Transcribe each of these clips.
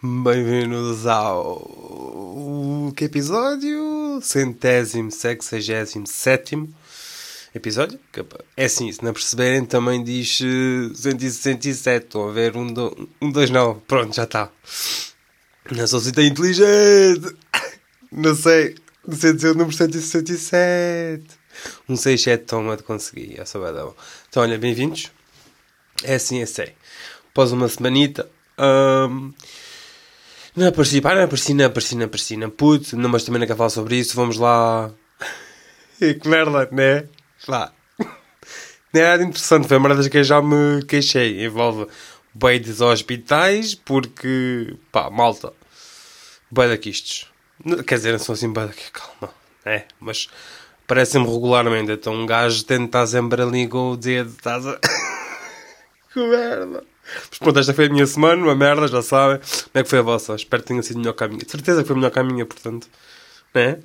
Bem-vindos ao que episódio? Centésimo, sexagésimo, sétimo episódio. É assim, se não perceberem, também diz uh, 167. Estão a ver? Um, do, um, dois, não. Pronto, já está. Não sou assim tão inteligente. Não sei. Não sei dizer o número 167. Um 67, toma de conseguir. É só bom. Então, olha, bem-vindos. É assim, é sei. Após uma semanita. Um, não apareci, pá, não apareci, não apareci, não apareci, não puto, não, mas também não quero falar sobre isso, vamos lá. E que merda, né? Lá. Não é nada interessante, foi merdas que eu já me queixei. Envolve beides hospitais, porque, pá, malta, beida quistos. Quer dizer, não são assim beida que calma, é, mas parecem-me regularmente. Então um gajo tenta sempre ali com o dedo, estás a. que merda! Mas pronto, esta foi a minha semana, uma merda, já sabem. Como é que foi a vossa? Espero que tenha sido melhor minha. De certeza que foi melhor minha, portanto. Né?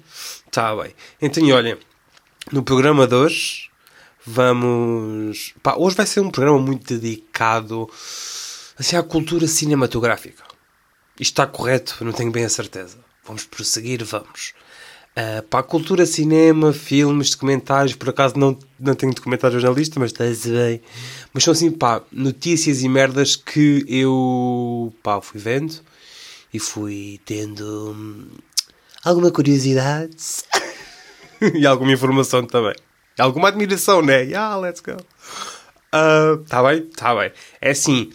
Tá bem. Então, olhem, no programa de hoje vamos. Pá, hoje vai ser um programa muito dedicado assim, à cultura cinematográfica. Isto está correto, não tenho bem a certeza. Vamos prosseguir, vamos. Uh, para a cultura, cinema, filmes, documentários, por acaso não, não tenho documentários na lista, mas está bem. Mas são assim, pá, notícias e merdas que eu, pá, fui vendo e fui tendo hum, alguma curiosidade e alguma informação também. Alguma admiração, né? Yeah, let's go. Uh, tá bem? Tá bem. É assim,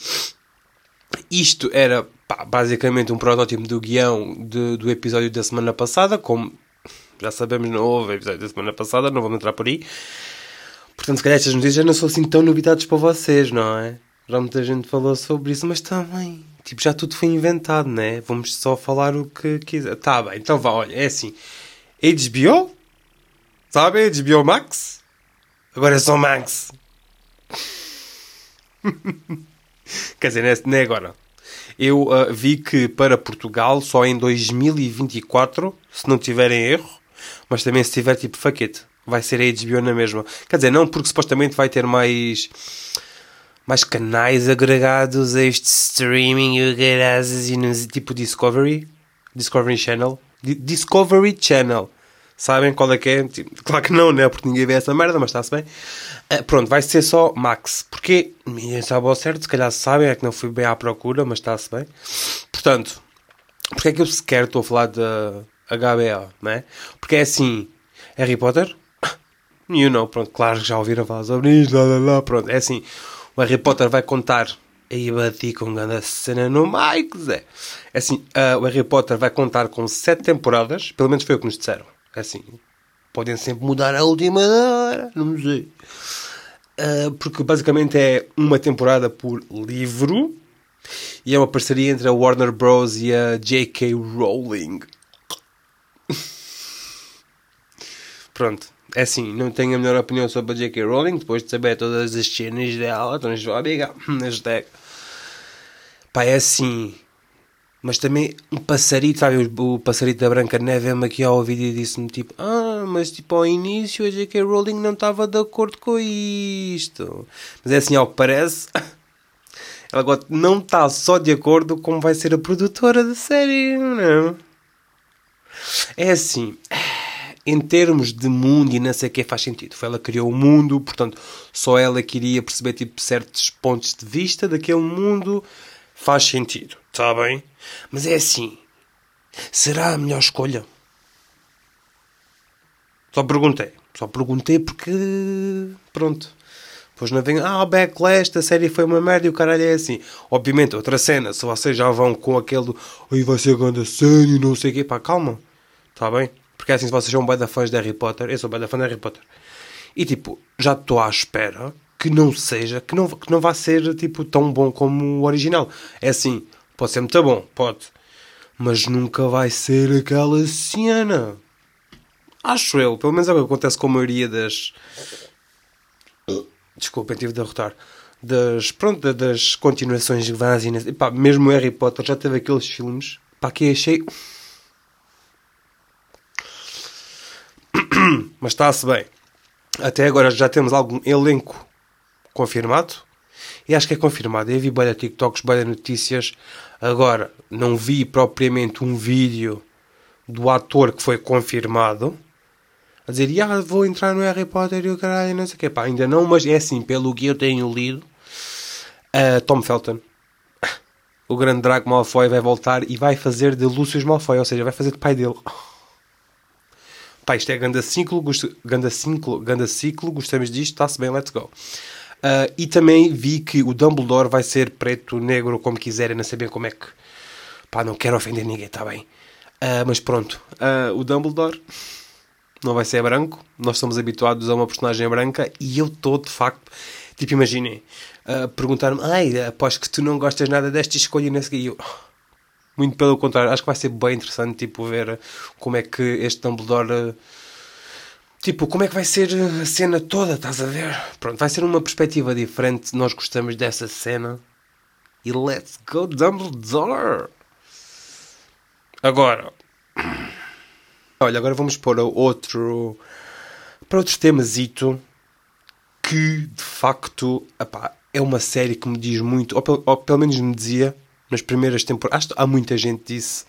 isto era pá, basicamente um protótipo do guião de, do episódio da semana passada, como já sabemos, não houve episódio da semana passada, não vamos entrar por aí. Portanto, se calhar estas notícias já não são assim tão novidades para vocês, não é? Já muita gente falou sobre isso, mas também, tipo, já tudo foi inventado, né? Vamos só falar o que quiser. Tá bem, então vá, olha, é assim. HBO? Sabe? HBO Max? Agora é só Max. Quer dizer, não é agora. Eu uh, vi que para Portugal só em 2024, se não tiverem erro, mas também se tiver tipo faquete, vai ser a HBO na mesma. Quer dizer, não porque supostamente vai ter mais mais canais agregados a este streaming e tipo Discovery, Discovery Channel, Discovery Channel. Sabem qual é que é? Tipo, claro que não, né? Porque ninguém vê essa merda, mas está-se bem. Uh, pronto, vai ser só Max. Porque ninguém sabe ao certo, se calhar sabem, é que não fui bem à procura, mas está-se bem. Portanto, porque é que eu sequer estou a falar da HBO, né? Porque é assim, Harry Potter, you know, pronto, claro que já ouviram falar sobre isto, lá, lá, lá, pronto, é assim, o Harry Potter vai contar aí bati com grande cena no Mike, Zé. É assim, uh, o Harry Potter vai contar com sete temporadas, pelo menos foi o que nos disseram. É assim, podem sempre mudar a última hora, não sei. Uh, porque basicamente é uma temporada por livro e é uma parceria entre a Warner Bros. e a J.K. Rowling. Pronto, é assim, não tenho a melhor opinião sobre a J.K. Rowling depois de saber todas as cenas dela. Então, amiga, hashtag. Pá, é assim. Mas também um passarito, sabe? O passarito da Branca Neve veio-me aqui ao ouvido e disse-me tipo: Ah, mas tipo ao início a J.K. Rowling não estava de acordo com isto. Mas é assim, ao que parece, ela agora não está só de acordo com vai ser a produtora da série, não. É assim em termos de mundo e não sei o que faz sentido. Foi ela que criou o mundo, portanto, só ela queria perceber tipo, certos pontos de vista daquele mundo. Faz sentido, está bem? Mas é assim, será a melhor escolha? Só perguntei. Só perguntei porque. Pronto. Depois não vem, ah, backlash, a série foi uma merda e o caralho é assim. Obviamente, outra cena, se vocês já vão com aquele, aí vai ser grande série, não sei o quê, pá, calma. Está bem? Porque é assim, se vocês são bem fãs de Harry Potter, eu sou bem fã de Harry Potter. E tipo, já estou à espera que não seja, que não, que não vá ser tipo tão bom como o original. É assim, pode ser muito bom, pode. Mas nunca vai ser aquela cena. Acho eu. Pelo menos é o que acontece com a maioria das. Desculpem, tive de derrotar. Das, pronto, das continuações de Vazina. Mesmo Harry Potter já teve aqueles filmes. Pá, que achei Mas está-se bem. Até agora já temos algum elenco confirmado. E acho que é confirmado. Eu vi bem TikToks, bem notícias. Agora, não vi propriamente um vídeo do ator que foi confirmado a dizer, ah, vou entrar no Harry Potter e o caralho, não sei o quê. Pá, ainda não, mas é assim, pelo que eu tenho lido, uh, Tom Felton, o grande Draco Malfoy, vai voltar e vai fazer de Lucius Malfoy, ou seja, vai fazer de pai dele. Pá, isto é ganda ciclo, ganda ciclo, ganda ciclo, gostamos disto, está-se bem, let's go. Uh, e também vi que o Dumbledore vai ser preto, negro, como quiserem, não sei bem como é que. Pá, não quero ofender ninguém, está bem. Uh, mas pronto, uh, o Dumbledore não vai ser branco. Nós estamos habituados a uma personagem branca e eu estou de facto. Tipo, imaginem, perguntar-me, ai, aposto que tu não gostas nada desta escolha e eu. Muito pelo contrário, acho que vai ser bem interessante tipo, ver como é que este Dumbledore. Tipo, como é que vai ser a cena toda, estás a ver? Pronto, vai ser uma perspectiva diferente. Nós gostamos dessa cena. E let's go, Dumbledore! Agora. Olha, agora vamos para outro. Para outro temazito que de facto epá, é uma série que me diz muito, ou, ou pelo menos me dizia nas primeiras temporadas. Acho que há muita gente que disse.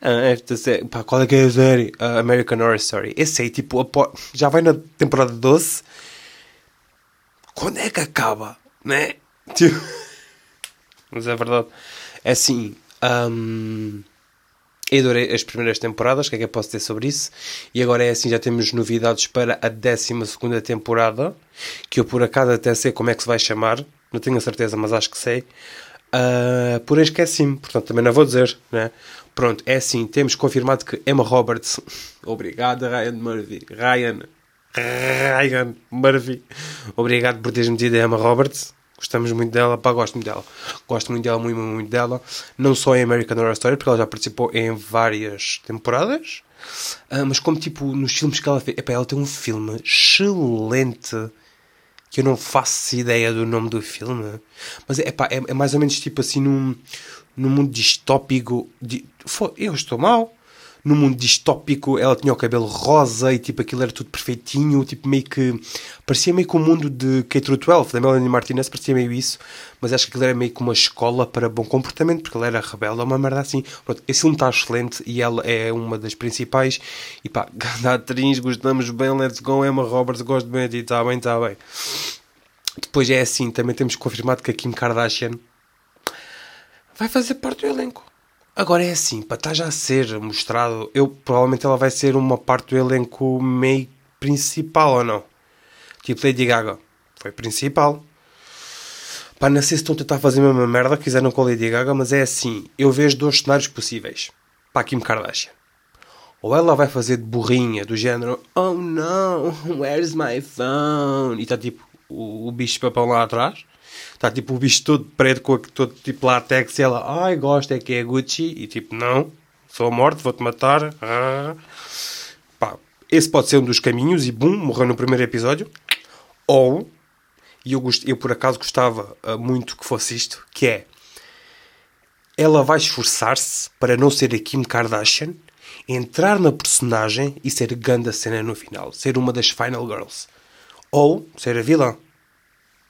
Ah, esta série, pá, qual é que é a série? Uh, American Horror Story. Esse aí, tipo, já vai na temporada 12. Quando é que acaba? Né? Tipo... Mas é verdade. É assim. Um... Eu adorei as primeiras temporadas, o que é que eu posso dizer sobre isso? E agora é assim, já temos novidades para a 12 temporada, que eu por acaso até sei como é que se vai chamar, não tenho a certeza, mas acho que sei. Uh, porém esqueci-me, portanto também não vou dizer, né? Pronto, é assim, temos confirmado que Emma Roberts, obrigado Ryan Murphy, Ryan, Ryan Murphy, obrigado por teres metido a Emma Roberts, gostamos muito dela, pá, gosto muito dela, gosto muito dela, muito, muito dela, não só em American Horror Story, porque ela já participou em várias temporadas, uh, mas como tipo nos filmes que ela fez, epá, ela tem um filme excelente que eu não faço ideia do nome do filme. Mas é, pá, é, é mais ou menos tipo assim num, num mundo distópico. Di, eu estou mal. Num mundo distópico, ela tinha o cabelo rosa e tipo aquilo era tudo perfeitinho, tipo meio que. parecia meio que o mundo de K-12, da Melanie Martinez, parecia meio isso, mas acho que aquilo era meio que uma escola para bom comportamento, porque ela era rebelde, uma merda assim. Pronto, esse filme está excelente e ela é uma das principais. E pá, da atriz, gostamos bem, let's go, Emma Roberts, gosto bem de está bem, está bem. Depois é assim, também temos confirmado que a Kim Kardashian vai fazer parte do elenco. Agora é assim, para estar já a ser mostrado, eu provavelmente ela vai ser uma parte do elenco meio principal ou não? Tipo Lady Gaga, foi principal. Pá, não sei se estão a tentar fazer a mesma merda que fizeram com a Lady Gaga, mas é assim, eu vejo dois cenários possíveis para Kim Kardashian. Ou ela vai fazer de burrinha, do género Oh no, where's my phone? E está tipo o, o bicho papão lá atrás Está tipo o bicho todo preto com todo tipo látex e ela, ai, gosta é que é Gucci. E tipo, não, sou morto, vou-te matar. Ah. Pá, esse pode ser um dos caminhos e bum, morreu no primeiro episódio. Ou, e eu, gost, eu por acaso gostava uh, muito que fosse isto, que é ela vai esforçar-se para não ser a Kim Kardashian, entrar na personagem e ser ganda cena no final, ser uma das Final Girls. Ou ser a vilã.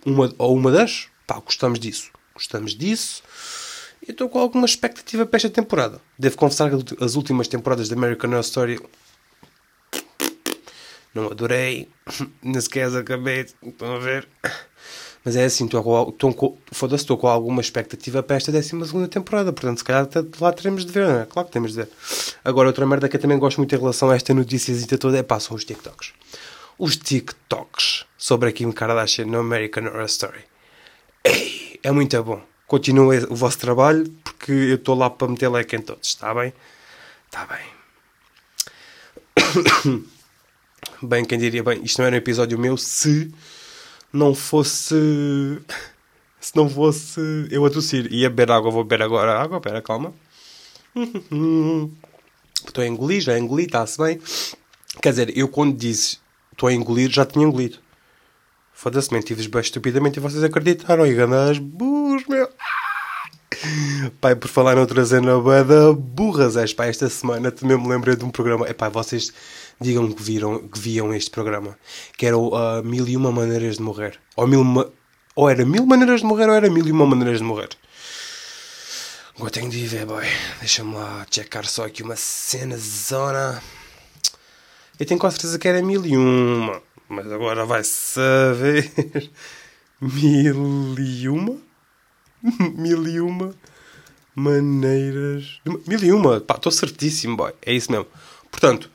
Uma, ou uma das, Pá, gostamos disso. Gostamos disso. E estou com alguma expectativa para esta temporada. Devo confessar que as últimas temporadas da American Horror Story não adorei. Nem sequer acabei. Estão a ver? Mas é assim, estou com, foda-se, estou com alguma expectativa para esta 12 temporada. Portanto, se calhar lá teremos de ver, não é? Claro que temos de ver. Agora, outra merda que eu também gosto muito em relação a esta notícia toda é pá, são os TikToks. Os TikToks sobre a Kim Kardashian no American Horror Story. É muito bom. Continuem o vosso trabalho porque eu estou lá para meter leque em todos, está bem? Está bem. Bem, quem diria bem, isto não era um episódio meu se não fosse. Se não fosse eu a tossir. Ia beber água, vou beber agora água, pera, calma. Estou a engolir, já engoli, está-se bem. Quer dizer, eu quando disse estou a engolir, já tinha engolido. Foda-se, menti-vos bem estupidamente e vocês acreditaram. E gandas burros, meu. Pai, por falar noutra cena bada burras, és pá, esta semana também me lembrei de um programa. Epá, vocês digam que viram, que viam este programa. Que era uh, Mil e Uma Maneiras de Morrer. Ou Mil, Ou era mil maneiras de morrer ou era mil e uma maneiras de morrer. Agora tenho de ir ver, boy. Deixa-me lá checar só aqui uma cena zona. Eu tenho quase certeza que era mil e uma. Mas agora vai saber. Mil e uma? Mil e uma maneiras. Mil e uma, pá, estou certíssimo, boy. É isso mesmo. Portanto,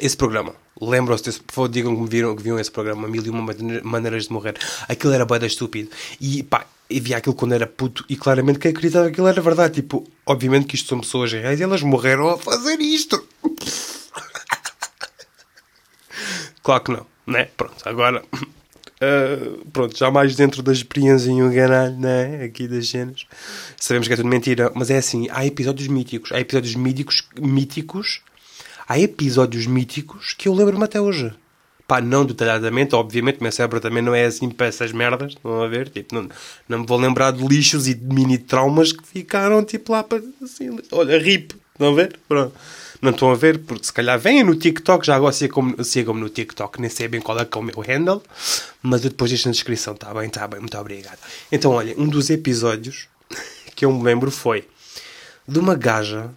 esse programa, lembram-se desse, por favor, digam que viram, que viram esse programa, Mil e uma maneiras de morrer. Aquilo era boeda estúpido. E pá, via aquilo quando era puto e claramente quem acreditava que aquilo era verdade. Tipo, obviamente que isto são pessoas reais e elas morreram a fazer isto. claro que não, né? Pronto, agora Uh, pronto, já mais dentro da experiência em canal, né? Aqui das cenas. Sabemos que é tudo mentira, mas é assim: há episódios míticos, há episódios míticos, míticos, há episódios míticos que eu lembro-me até hoje. Pá, não detalhadamente, obviamente, meu cérebro também não é assim para essas merdas, estão a ver? Tipo, não, não me vou lembrar de lixos e de mini traumas que ficaram tipo lá para assim, olha, rip, estão a ver? Pronto não estão a ver, porque se calhar vêm no TikTok, já agora sigam-me sigam no TikTok, nem sei bem qual é que é o meu handle, mas eu depois deixo na descrição, está bem, está bem, muito obrigado. Então, olha, um dos episódios que eu me lembro foi de uma gaja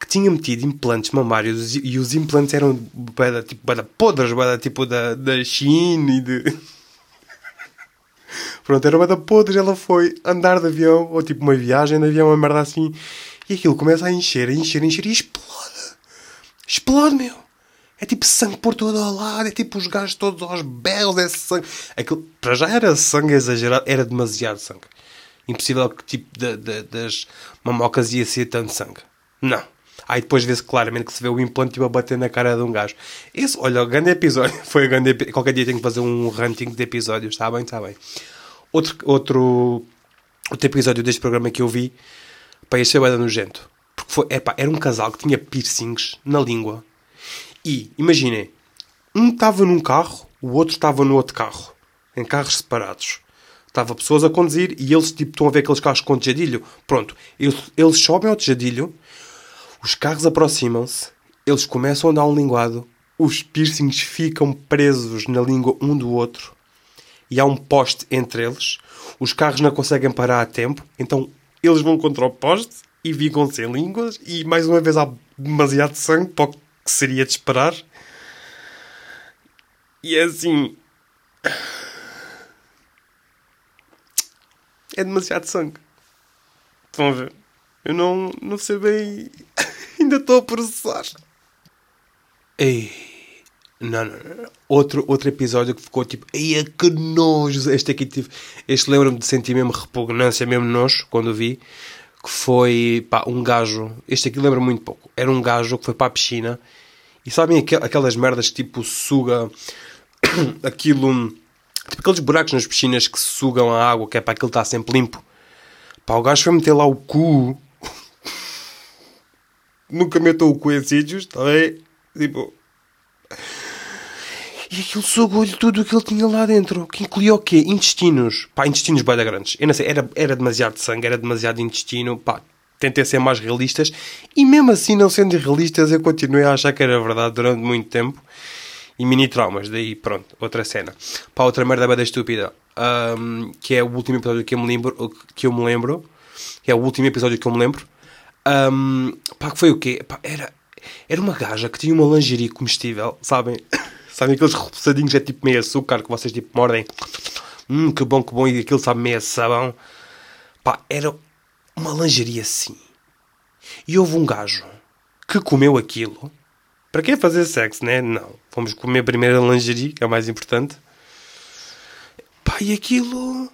que tinha metido implantes mamários e os implantes eram bada, tipo, bada podres, bada, tipo da, da China e de... Pronto, era bada podres, ela foi andar de avião, ou tipo uma viagem de avião, uma merda assim, e aquilo começa a encher, a encher, a encher e explode. Explode, meu. É tipo sangue por todo o lado, é tipo os gajos todos aos belos, é sangue. Aquilo, para já era sangue exagerado, era demasiado sangue. Impossível que tipo de, de, das mamocas ia ser tanto sangue. Não. Aí depois vê-se claramente que se vê o implante tipo, a bater na cara de um gajo. Esse, olha, o grande episódio. Foi o grande episódio. Qualquer dia tenho que fazer um ranking de episódios. Está bem, está bem. Outro, outro, outro episódio deste programa que eu vi. Para este é nojento. Porque foi, era um casal que tinha piercings na língua. E, imaginem, um estava num carro, o outro estava no outro carro. Em carros separados. Estava pessoas a conduzir e eles tipo, estão a ver aqueles carros com tejadilho. Pronto, eles, eles sobem ao tejadilho, os carros aproximam-se, eles começam a dar um linguado, os piercings ficam presos na língua um do outro e há um poste entre eles. Os carros não conseguem parar a tempo, então eles vão contra o poste e ficam sem línguas e mais uma vez há demasiado sangue para o que seria de esperar. E é assim. É demasiado sangue. Estão a ver? Eu não, não sei bem. Ainda estou a processar. Ei. Não, não, não. Outro, outro episódio que ficou tipo. Ei, é que nojo. Este aqui tive. Este lembra-me de sentir mesmo repugnância, mesmo nojo, quando vi que foi pá, um gajo. Este aqui lembra muito pouco. Era um gajo que foi para a piscina e sabem aquelas merdas que tipo suga aquilo. Tipo aqueles buracos nas piscinas que sugam a água, que é para aquilo estar sempre limpo. Pá, o gajo foi meter lá o cu. Nunca metou o cu em sítios, está bem? Tipo. E aquilo sugou-lhe tudo o que ele tinha lá dentro. Que incluía o quê? Intestinos. Pá, intestinos bem grandes. Eu não sei, era, era demasiado sangue, era demasiado intestino. Pá, tentei ser mais realistas. E mesmo assim, não sendo realistas, eu continuei a achar que era verdade durante muito tempo. E mini traumas. Daí, pronto, outra cena. Pá, outra merda bem estúpida. Um, que é o último episódio que eu me lembro. Que eu me lembro. Que é o último episódio que eu me lembro. Um, pá, que foi o quê? Pá, era, era uma gaja que tinha uma lingerie comestível, sabem? Sabem aqueles repousadinhos, é tipo meio açúcar que vocês tipo mordem. Hum, que bom, que bom. E aquilo sabe meio sabão. Pá, era uma lingerie assim. E houve um gajo que comeu aquilo. Para que fazer sexo, né? Não. Vamos comer primeiro a lingerie, que é o mais importante. Pá, e aquilo...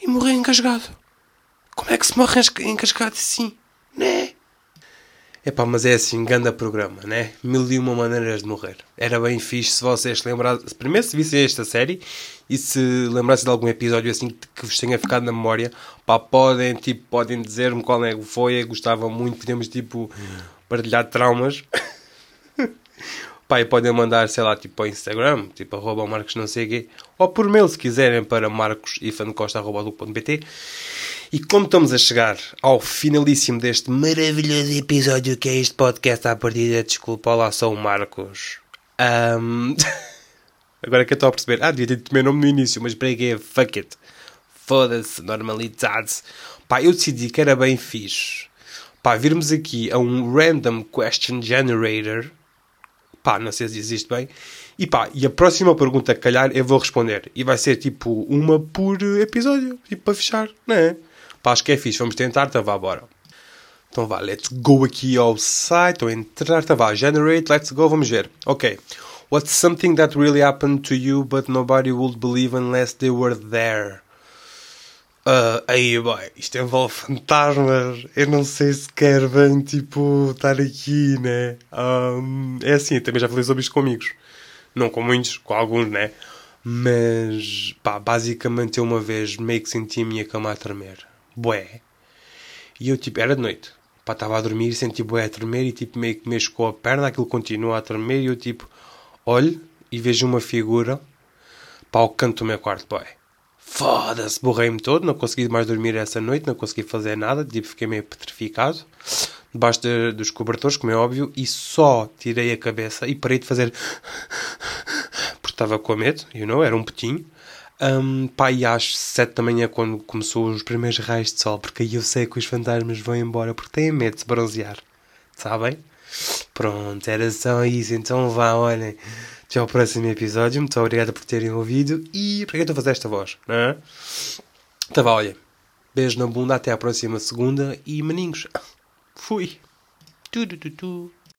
E morreu engasgado. Como é que se morre engasgado assim? Né? Epá, mas é assim, ganda programa, né? Mil e uma maneiras de morrer. Era bem fixe se vocês se lembrassem... Primeiro se vissem esta série e se lembrassem de algum episódio assim que vos tenha ficado na memória, pá, podem, tipo, podem dizer-me qual é que foi, gostava muito, podemos, tipo, partilhar traumas. pá, e podem mandar, sei lá, tipo, para o Instagram, tipo, arroba marcos não sei quê, ou por mail se quiserem para marcosifancosta.pt e como estamos a chegar ao finalíssimo deste maravilhoso episódio que é este podcast à partida, desculpa, olá, sou o Marcos. Um... Agora que eu estou a perceber. Ah, devia ter o meu nome no início, mas breguei, fuck it. Foda-se, normalidades. Pá, eu decidi que era bem fixe. Pá, virmos aqui a um random question generator. Pá, não sei se existe bem. E pá, e a próxima pergunta, calhar, eu vou responder. E vai ser tipo uma por episódio. Tipo, para fechar, não é? Pá, acho que é fixe. Vamos tentar, então vá, bora. Então vá, let's go aqui ao site. A entrar, então vá, generate, let's go, vamos ver. Ok. What's something that really happened to you but nobody would believe unless they were there? Uh, aí, boy, isto envolve fantasmas. Eu não sei se quer bem, tipo, estar aqui, né? Um, é assim, também já falei sobre isto com amigos. Não com muitos, com alguns, né? Mas, pá, basicamente eu uma vez meio que senti a minha cama a tremer. Bué. E eu, tipo, era de noite. Pá, estava a dormir e senti bué a tremer e, tipo, meio que mexo com a perna, aquilo continua a tremer e eu, tipo, olho e vejo uma figura, pá, ao canto do meu quarto, bué foda-se, borrei-me todo, não consegui mais dormir essa noite, não consegui fazer nada, tipo, fiquei meio petrificado, debaixo de, dos cobertores, como é óbvio, e só tirei a cabeça e parei de fazer porque estava com medo, you know, era um petinho. Um, pá, e às sete da manhã, quando começou os primeiros raios de sol, porque aí eu sei que os fantasmas vão embora porque têm medo de se bronzear, sabem? Pronto, era só isso, então vá, olhem. Até ao próximo episódio. Muito obrigado por terem ouvido. E para que estou a fazer esta voz? Não é? Então vá, olha. Beijo na bunda. Até à próxima segunda. E maninhos. Fui. Tu, tu, tu, tu.